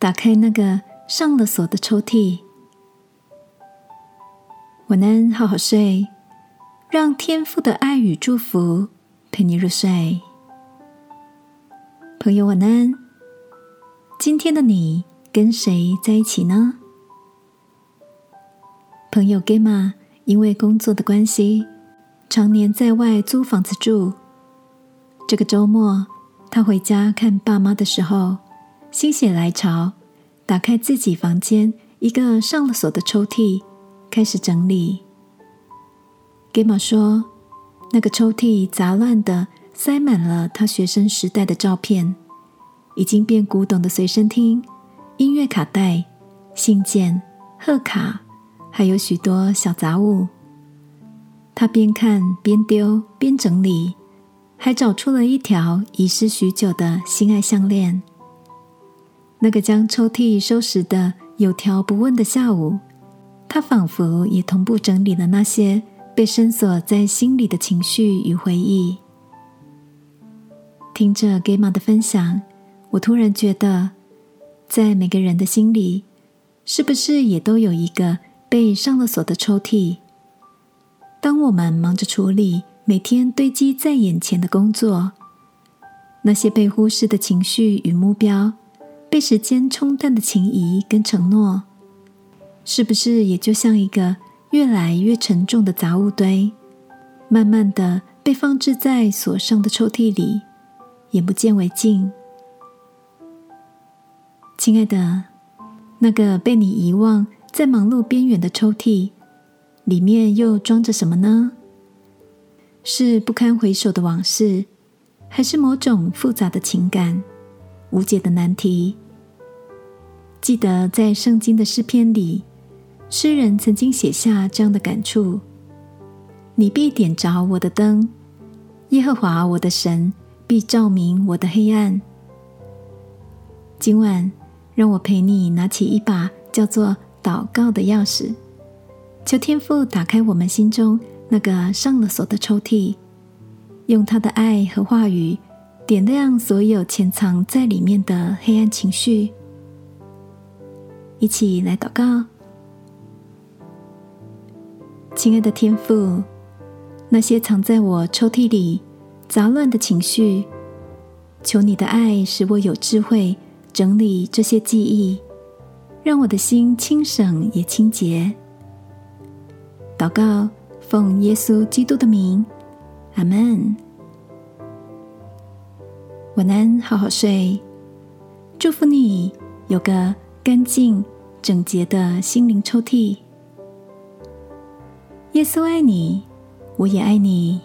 打开那个上了锁的抽屉。晚安，好好睡，让天父的爱与祝福陪你入睡。朋友，晚安。今天的你跟谁在一起呢？朋友 Gemma 因为工作的关系，常年在外租房子住。这个周末，他回家看爸妈的时候，心血来潮，打开自己房间一个上了锁的抽屉，开始整理。Gemma 说，那个抽屉杂乱的。塞满了他学生时代的照片，已经变古董的随身听、音乐卡带、信件、贺卡，还有许多小杂物。他边看边丢边整理，还找出了一条遗失许久的心爱项链。那个将抽屉收拾的有条不紊的下午，他仿佛也同步整理了那些被深锁在心里的情绪与回忆。听着 Gemma 的分享，我突然觉得，在每个人的心里，是不是也都有一个被上了锁的抽屉？当我们忙着处理每天堆积在眼前的工作，那些被忽视的情绪与目标，被时间冲淡的情谊跟承诺，是不是也就像一个越来越沉重的杂物堆，慢慢的被放置在锁上的抽屉里？眼不见为净，亲爱的，那个被你遗忘在忙碌边缘的抽屉，里面又装着什么呢？是不堪回首的往事，还是某种复杂的情感、无解的难题？记得在圣经的诗篇里，诗人曾经写下这样的感触：“你必点着我的灯，耶和华我的神。”必照明我的黑暗。今晚，让我陪你拿起一把叫做祷告的钥匙，求天父打开我们心中那个上了锁的抽屉，用他的爱和话语点亮所有潜藏在里面的黑暗情绪。一起来祷告，亲爱的天父，那些藏在我抽屉里。杂乱的情绪，求你的爱使我有智慧整理这些记忆，让我的心清省也清洁。祷告，奉耶稣基督的名，阿门。晚安，好好睡。祝福你有个干净整洁的心灵抽屉。耶稣爱你，我也爱你。